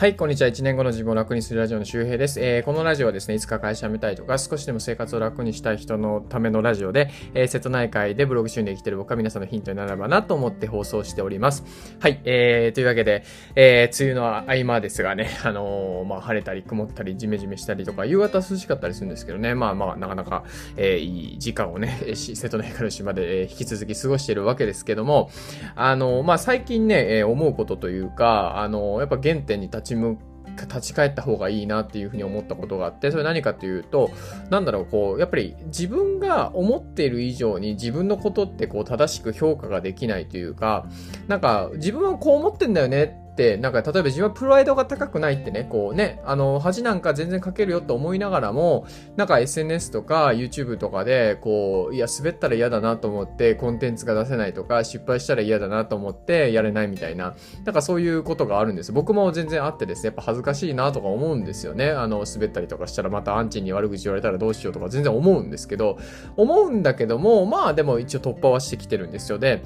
はい、こんにちは。1年後の自分を楽にするラジオの周平です。えー、このラジオはですね、いつか会社辞めたいとか、少しでも生活を楽にしたい人のためのラジオで、えー、瀬戸内海でブログ収入で生きてる僕は皆さんのヒントになればなと思って放送しております。はい、えー、というわけで、えー、梅雨の合間ですがね、あのー、まあ、晴れたり曇ったり、ジメジメしたりとか、夕方涼しかったりするんですけどね、まあまあ、なかなか、えー、いい時間をね、瀬戸内海の島で、えー、引き続き過ごしているわけですけども、あのー、まあ、最近ね、えー、思うことというか、あのー、やっぱ原点に立ち向立ち返った方がいいなっていうふうに思ったことがあって、それ何かというと、なんだろう、こう、やっぱり自分が思っている以上に自分のことってこう正しく評価ができないというか、なんか自分はこう思ってんだよね、ってなんか例えば自分はプライドが高くないってね、こうね、あの、恥なんか全然書けるよと思いながらも、なんか SNS とか YouTube とかで、こう、いや、滑ったら嫌だなと思ってコンテンツが出せないとか、失敗したら嫌だなと思ってやれないみたいな、なんかそういうことがあるんです僕も全然あってですね、やっぱ恥ずかしいなとか思うんですよね。あの、滑ったりとかしたらまたアンチに悪口言われたらどうしようとか全然思うんですけど、思うんだけども、まあでも一応突破はしてきてるんですよ。で、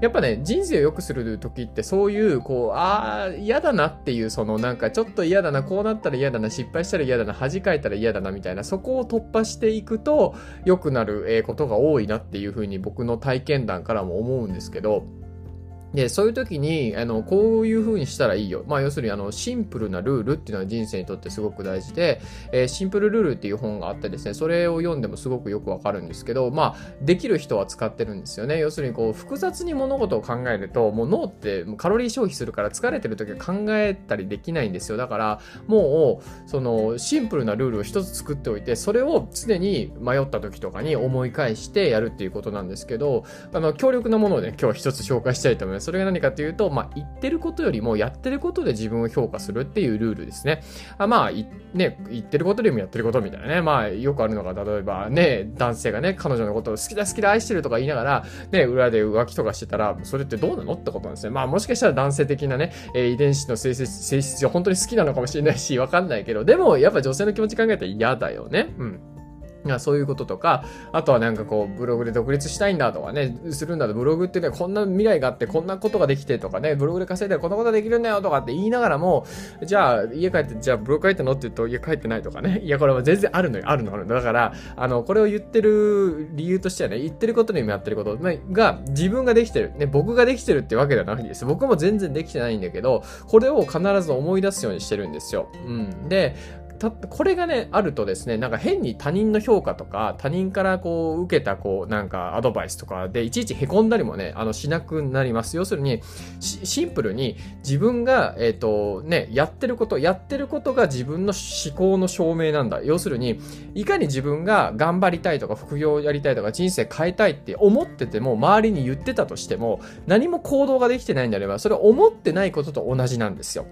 やっぱね、人生を良くする時ってそういう、こう、ああ、嫌だなっていう、そのなんかちょっと嫌だな、こうなったら嫌だな、失敗したら嫌だな、恥かいたら嫌だなみたいな、そこを突破していくと良くなることが多いなっていうふうに僕の体験談からも思うんですけど、で、そういう時に、あの、こういう風にしたらいいよ。まあ、要するに、あの、シンプルなルールっていうのは人生にとってすごく大事で、えー、シンプルルールっていう本があってですね、それを読んでもすごくよくわかるんですけど、まあ、できる人は使ってるんですよね。要するに、こう、複雑に物事を考えると、もう脳ってカロリー消費するから疲れてる時は考えたりできないんですよ。だから、もう、その、シンプルなルールを一つ作っておいて、それを常に迷った時とかに思い返してやるっていうことなんですけど、あの、強力なものをね、今日一つ紹介したいと思います。それが何かというと、まあ、言ってることよりもやってることで自分を評価するっていうルールですね。あまあ、ね、言ってることよりもやってることみたいなね。まあ、よくあるのが、例えばね、男性がね、彼女のことを好きだ好きだ愛してるとか言いながら、ね、裏で浮気とかしてたら、それってどうなのってことなんですね。まあ、もしかしたら男性的なね、え、遺伝子の性質性質上本当に好きなのかもしれないし、わかんないけど、でも、やっぱ女性の気持ち考えたら嫌だよね。うん。そういうこととか、あとはなんかこう、ブログで独立したいんだとかね、するんだと、ブログってね、こんな未来があって、こんなことができてとかね、ブログで稼いだらこんなことができるんだよとかって言いながらも、じゃあ、家帰って、じゃあ、ブログ書いてのって言うと、家帰ってないとかね。いや、これは全然あるのよ、あるの、あるの。だから、あの、これを言ってる理由としてはね、言ってることにもやってることが、自分ができてる。ね、僕ができてるってわけではなくてです。僕も全然できてないんだけど、これを必ず思い出すようにしてるんですよ。うん。で、た、これがね、あるとですね、なんか変に他人の評価とか、他人からこう、受けたこう、なんかアドバイスとかで、いちいち凹んだりもね、あの、しなくなります。要するに、シンプルに自分が、えっ、ー、と、ね、やってること、やってることが自分の思考の証明なんだ。要するに、いかに自分が頑張りたいとか、副業やりたいとか、人生変えたいって思ってても、周りに言ってたとしても、何も行動ができてないんであれば、それ思ってないことと同じなんですよ。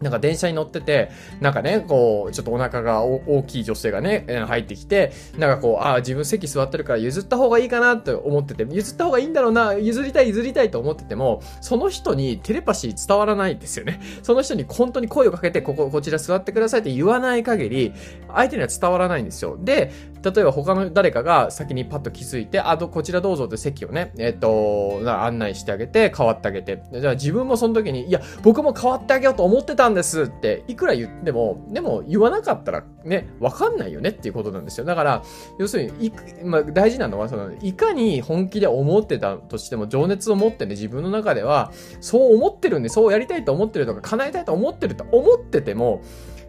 なんか電車に乗ってて、なんかね、こう、ちょっとお腹が大きい女性がね、入ってきて、なんかこう、ああ、自分席座ってるから譲った方がいいかなって思ってて、譲った方がいいんだろうな、譲りたい譲りたいと思ってても、その人にテレパシー伝わらないんですよね。その人に本当に声をかけて、ここ、こちら座ってくださいって言わない限り、相手には伝わらないんですよ。で、例えば他の誰かが先にパッと気づいて、あ、こちらどうぞって席をね、えっ、と、案内してあげて、変わってあげて。じゃあ自分もその時に、いや、僕も変わってあげようと思ってたんですって、いくら言っても、でも言わなかったらね、わかんないよねっていうことなんですよ。だから、要するに、いまあ、大事なのは、その、いかに本気で思ってたとしても、情熱を持ってね、自分の中では、そう思ってるんで、そうやりたいと思ってるとか、叶えたいと思ってると思ってても、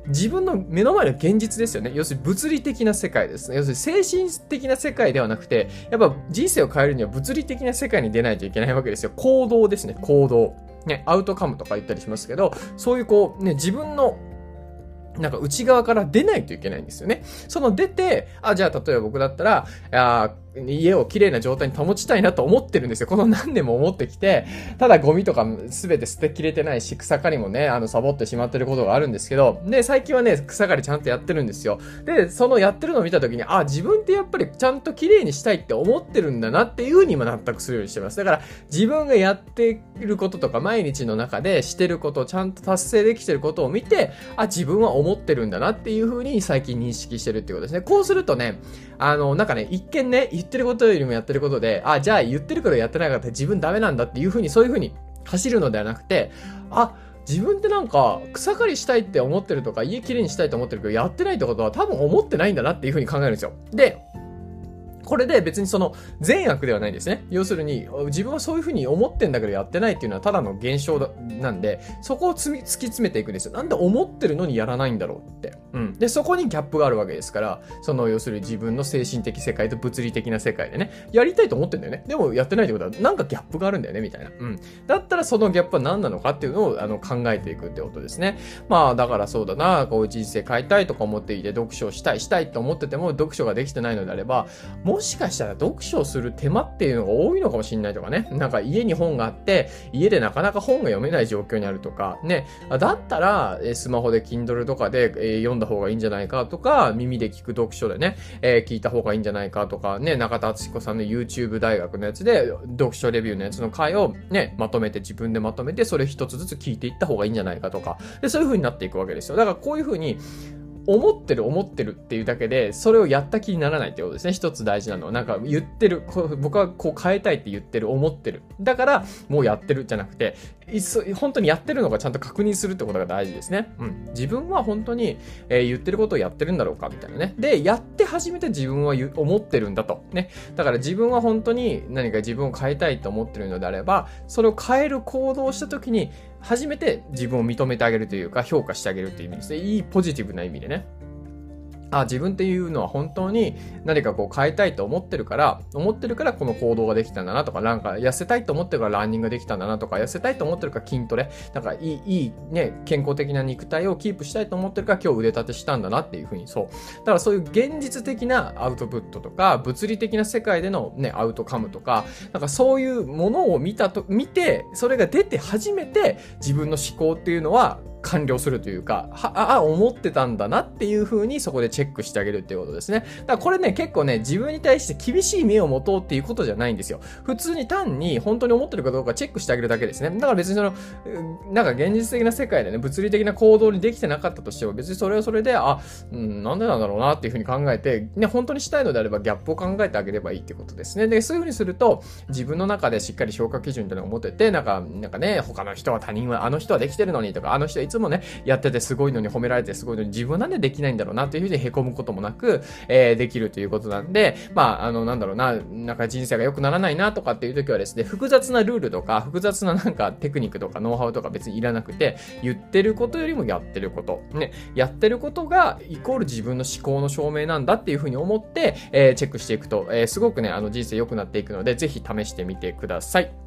自分の目の前の現実ですよね。要するに物理的な世界ですね。要するに精神的な世界ではなくて、やっぱ人生を変えるには物理的な世界に出ないといけないわけですよ。行動ですね、行動。ね、アウトカムとか言ったりしますけど、そういうこう、ね、自分のなんか内側から出ないといけないんですよね。その出て、あ、じゃあ例えば僕だったら、あ家を綺麗な状態に保ちたいなと思ってるんですよ。この何年も思ってきて、ただゴミとか全て捨てきれてないし、草刈りもね、あの、サボってしまってることがあるんですけど、で、最近はね、草刈りちゃんとやってるんですよ。で、そのやってるのを見た時に、あ、自分ってやっぱりちゃんと綺麗にしたいって思ってるんだなっていう風にも納得するようにしてます。だから、自分がやってることとか、毎日の中でしてることを、ちゃんと達成できてることを見て、あ、自分は思ってるんだなっていうふうに最近認識してるってことですね。こうするとね、あの、なんかね、一見ね、ってることよりもやってることで、あ、じゃあ言ってるけどやってなかったら自分ダメなんだっていうふうに、そういうふうに走るのではなくて、あ、自分ってなんか草刈りしたいって思ってるとか家きれいにしたいと思ってるけどやってないってことは多分思ってないんだなっていうふうに考えるんですよ。で、これで別にその善悪ではないんですね。要するに、自分はそういうふうに思ってんだけどやってないっていうのはただの現象だなんで、そこを突き詰めていくんですよ。なんで思ってるのにやらないんだろうって。うん。で、そこにギャップがあるわけですから、その要するに自分の精神的世界と物理的な世界でね、やりたいと思ってんだよね。でもやってないってことは、なんかギャップがあるんだよね、みたいな。うん。だったらそのギャップは何なのかっていうのをあの考えていくってことですね。まあ、だからそうだな、こう人生変えたいとか思っていて、読書したい、したいと思ってても、読書ができてないのであれば、ももしかしたら読読書する手間っていうのが多いのかもしれないとかね。なんか家に本があって、家でなかなか本が読めない状況にあるとか、ね。だったら、スマホで Kindle とかで、読んだ方がいいんじゃないかとか、耳で聞く読書でね、えー、聞いた方がいいんじゃないかとか、ね、中田敦彦さんの YouTube 大学のやつで、読書レビューのやつの回をね、まとめて、自分でまとめて、それ一つずつ聞いていった方がいいんじゃないかとか、で、そういう風になっていくわけですよ。だからこういう風に、思ってる思ってるっていうだけで、それをやった気にならないってことですね。一つ大事なのは。なんか言ってる、僕はこう変えたいって言ってる、思ってる。だから、もうやってるじゃなくて、本当にやってるのかちゃんと確認するってことが大事ですね。うん。自分は本当に、えー、言ってることをやってるんだろうかみたいなね。で、やって初めて自分は思ってるんだと。ね。だから自分は本当に何か自分を変えたいと思ってるのであれば、それを変える行動をした時に、初めて自分を認めてあげるというか、評価してあげるっていう意味ですね。いいポジティブな意味でね。あ、自分っていうのは本当に何かこう変えたいと思ってるから、思ってるからこの行動ができたんだなとか、なんか痩せたいと思ってるからランニングできたんだなとか、痩せたいと思ってるから筋トレ、なんかいい、いいね、健康的な肉体をキープしたいと思ってるから今日腕立てしたんだなっていうふうにそう。だからそういう現実的なアウトプットとか、物理的な世界でのね、アウトカムとか、なんかそういうものを見たと、見て、それが出て初めて自分の思考っていうのは完了するというか、は、あ、思ってたんだなっていう風にそこでチェックしてあげるっていうことですね。だからこれね、結構ね、自分に対して厳しい目を持とうっていうことじゃないんですよ。普通に単に本当に思ってるかどうかチェックしてあげるだけですね。だから別にその、なんか現実的な世界でね、物理的な行動にできてなかったとしても、別にそれはそれで、あ、うん、なんでなんだろうなっていう風に考えて、ね、本当にしたいのであればギャップを考えてあげればいいってことですね。で、そういう風にすると、自分の中でしっかり評価基準っていうのを持てて、なんか、なんかね、他の人は他人は、あの人はできてるのにとか、あの人はいつもね、やっててすごいのに褒められてすごいのに自分なんでできないんだろうなっていうふうに凹むこともなく、えー、できるということなんで、まあ、あの、なんだろうな、なんか人生が良くならないなとかっていう時はですね、複雑なルールとか、複雑ななんかテクニックとかノウハウとか別にいらなくて、言ってることよりもやってること、ね、やってることがイコール自分の思考の証明なんだっていうふうに思って、えー、チェックしていくと、えー、すごくね、あの人生良くなっていくので、ぜひ試してみてください。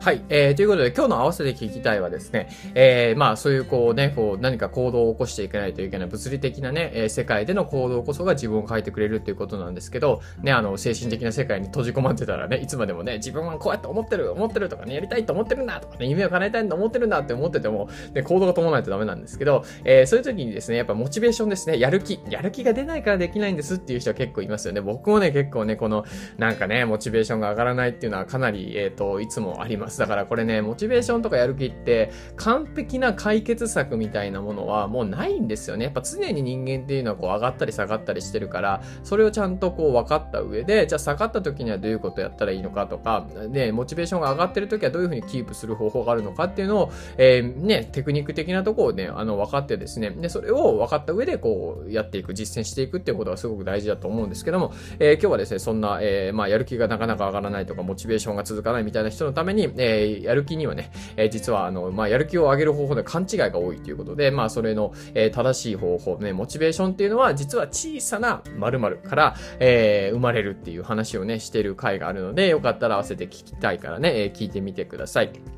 はい。えー、ということで、今日の合わせて聞きたいはですね、えー、まあ、そういうこうね、こう、何か行動を起こしていかないといけない物理的なね、えー、世界での行動こそが自分を変えてくれるっていうことなんですけど、ね、あの、精神的な世界に閉じ込まってたらね、いつまでもね、自分はこうやって思ってる、思ってるとかね、やりたいと思ってるんだとかね、夢を叶えたいと思ってるんだって思ってても、ね、行動が伴わないとダメなんですけど、えー、そういう時にですね、やっぱモチベーションですね、やる気、やる気が出ないからできないんですっていう人は結構いますよね。僕もね、結構ね、この、なんかね、モチベーションが上がらないっていうのはかなり、えっ、ー、と、いつもあります。だからこれね、モチベーションとかやる気って完璧な解決策みたいなものはもうないんですよね。やっぱ常に人間っていうのはこう上がったり下がったりしてるから、それをちゃんとこう分かった上で、じゃあ下がった時にはどういうことやったらいいのかとか、で、モチベーションが上がってる時はどういうふうにキープする方法があるのかっていうのを、えー、ね、テクニック的なところをね、あの、分かってですね、で、それを分かった上でこうやっていく、実践していくっていうことがすごく大事だと思うんですけども、えー、今日はですね、そんな、えー、まあ、やる気がなかなか上がらないとか、モチベーションが続かないみたいな人のために、えー、やる気にはね、えー、実は、あの、まあ、やる気を上げる方法で勘違いが多いということで、まあ、それの、えー、正しい方法、ね、モチベーションっていうのは、実は小さな〇〇から、えー、生まれるっていう話をね、してる回があるので、よかったら合わせて聞きたいからね、えー、聞いてみてください。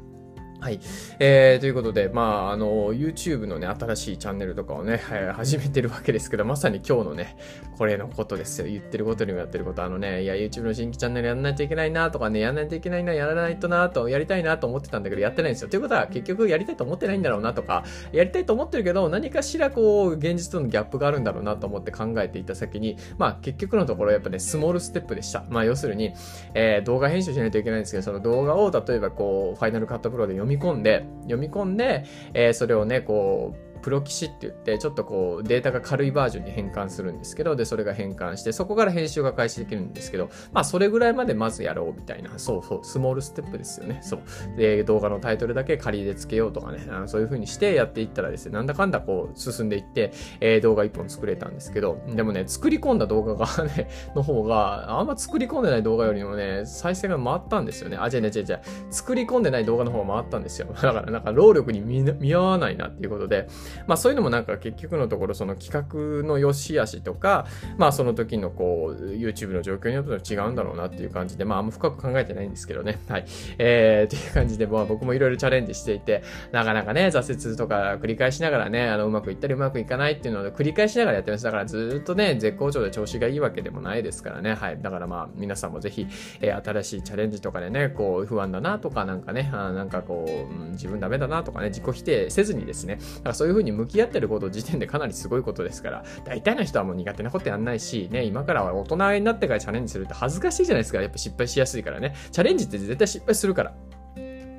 はい。えー、ということで、まあ、あの、YouTube のね、新しいチャンネルとかをね、えー、始めてるわけですけど、まさに今日のね、これのことですよ。言ってることにもやってること。あのね、いや、YouTube の新規チャンネルやらないといけないなとかね、やらないといけないな、やらないとなと、やりたいなと思ってたんだけど、やってないんですよ。ということは、結局やりたいと思ってないんだろうなとか、やりたいと思ってるけど、何かしらこう、現実とのギャップがあるんだろうなと思って考えていた先に、まあ、結局のところ、やっぱね、スモールステップでした。まあ、要するに、えー、動画編集しないといけないんですけど、その動画を、例えばこう、ファイナルカットプロで読み込んで、読み込んで、えー、それをね、こう、プロ棋士って言って、ちょっとこう、データが軽いバージョンに変換するんですけど、で、それが変換して、そこから編集が開始できるんですけど、まあ、それぐらいまでまずやろうみたいな、そうそう、スモールステップですよね。そう。で、動画のタイトルだけ仮でつけようとかね、あのそういう風にしてやっていったらですね、なんだかんだこう、進んでいって、えー、動画1本作れたんですけど、でもね、作り込んだ動画がね、の方が、あんま作り込んでない動画よりもね、再生が回ったんですよね。あ、違う違う違う。作り込んでない動画の方が回ったんですよ。だからなんか労力に見合わないなっていうことで、まあそういうのもなんか結局のところその企画の良し悪しとか、まあその時のこう、YouTube の状況によって違うんだろうなっていう感じで、まああんま深く考えてないんですけどね。はい。えー、っていう感じで、まあ僕もいろいろチャレンジしていて、なかなかね、挫折とか繰り返しながらね、あの、うまくいったりうまくいかないっていうのを繰り返しながらやってます。だからずっとね、絶好調で調子がいいわけでもないですからね。はい。だからまあ皆さんもぜひ、えー、新しいチャレンジとかでね、こう不安だなとかなんかね、あなんかこう、うん、自分ダメだなとかね、自己否定せずにですね、だからそういう風に向き合ってること時点でかなりすごいことですから、大体の人はもう苦手なことやんないし、ね、今からは大人になってからチャレンジするって恥ずかしいじゃないですか。やっぱ失敗しやすいからね。チャレンジって絶対失敗するから。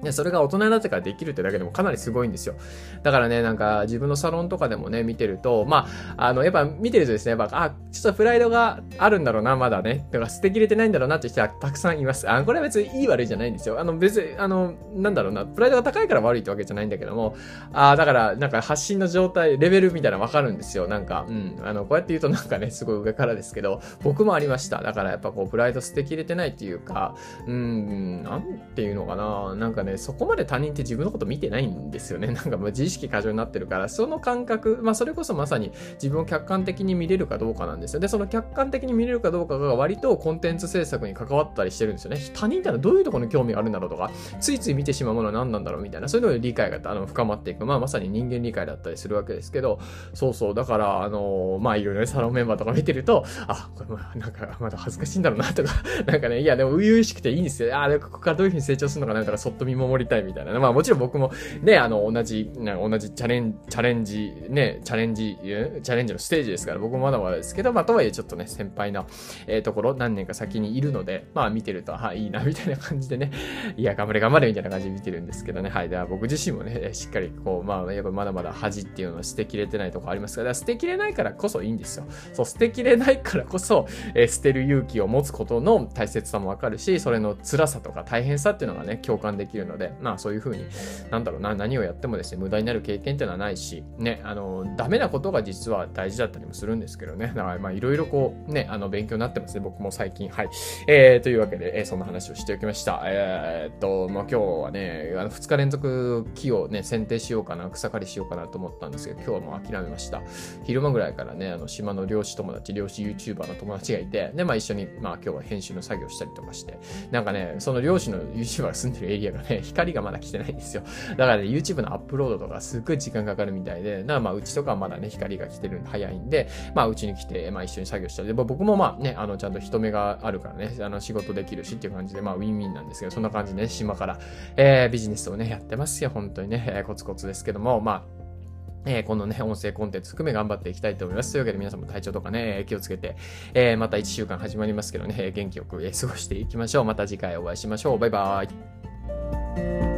で、それが大人になってからできるってだけでもかなりすごいんですよ。だからね、なんか自分のサロンとかでもね、見てると、まあ、あの、やっぱ見てるとですね、やっぱ、あ、ちょっとプライドがあるんだろうな、まだね。だから捨てきれてないんだろうなって人はたくさんいます。あ、これは別にいい悪いじゃないんですよ。あの、別に、あの、なんだろうな、プライドが高いから悪いってわけじゃないんだけども、あ、だから、なんか発信の状態、レベルみたいなのわかるんですよ。なんか、うん。あの、こうやって言うとなんかね、すごい上からですけど、僕もありました。だからやっぱこう、プライド捨てきれてないっていうか、うん、なんていうのかな。なんかね、そこまで他人って自分のこと見てないんですよね。なんかもう自意識過剰になってるから、その感覚、まあそれこそまさに自分を客観的に見れるかどうかなんですよ。で、その客観的に見れるかどうかが割とコンテンツ制作に関わったりしてるんですよね。他人ってのはどういうところに興味があるんだろうとか、ついつい見てしまうものは何なんだろうみたいな、そういうのに理解があの深まっていく。まあまさに人間理解だったりするわけですけど、そうそう、だから、あのまあいろいろね、サロンメンバーとか見てると、あ、これまあなんかまだ恥ずかしいんだろうなとか、なんかね、いやでも初々しくていいんですよ。あ、ここからどういうふうに成長するのかなとか、そっと見守りたいみたいな。まあもちろん僕もね、あの、同じ、同じチャレン、チャレンジ、ね、チャレンジ、チャレンジのステージですから、僕もまだまだですけど、まあ、とはいえちょっとね、先輩な、えー、ところ、何年か先にいるので、まあ、見てると、はい、いいな、みたいな感じでね、いや、頑張れ、頑張れ、みたいな感じで見てるんですけどね、はい、では僕自身もね、しっかり、こう、まあ、やっぱまだまだ恥っていうのは捨てきれてないとこありますから、捨てきれないからこそいいんですよ。そう、捨てきれないからこそ、えー、捨てる勇気を持つことの大切さもわかるし、それの辛さとか大変さっていうのがね、共感できるのので、まあ、そういうふうに、なんだろうな、何をやってもですね、無駄になる経験っていうのはないし、ね、あの、ダメなことが実は大事だったりもするんですけどね。だから、まあ、いろいろこう、ね、あの、勉強になってますね、僕も最近。はい。えー、というわけで、えー、そんな話をしておきました。えー、っと、まあ、今日はね、あの、2日連続木をね、剪定しようかな、草刈りしようかなと思ったんですけど、今日はもう諦めました。昼間ぐらいからね、あの、島の漁師友達、漁師 YouTuber の友達がいて、で、まあ、一緒に、まあ、今日は編集の作業したりとかして、なんかね、その漁師の YouTuber が住んでるエリアがね、光がまだ来てないんですよ。だからね、YouTube のアップロードとかすっごい時間かかるみたいで、なまあ、うちとかはまだね、光が来てるんで早いんで、まあ、うちに来て、まあ、一緒に作業したりで、僕もまあね、あの、ちゃんと人目があるからね、あの、仕事できるしっていう感じで、まあ、ウィンウィンなんですけど、そんな感じでね、島から、えー、ビジネスをね、やってますよ、本当にね、えー、コツコツですけども、まあ、えー、このね、音声コンテンツ含め頑張っていきたいと思います。というわけで皆さんも体調とかね、気をつけて、えー、また1週間始まりますけどね、元気よく、過ごしていきましょう。また次回お会いしましょう。バイバーイ。Bye.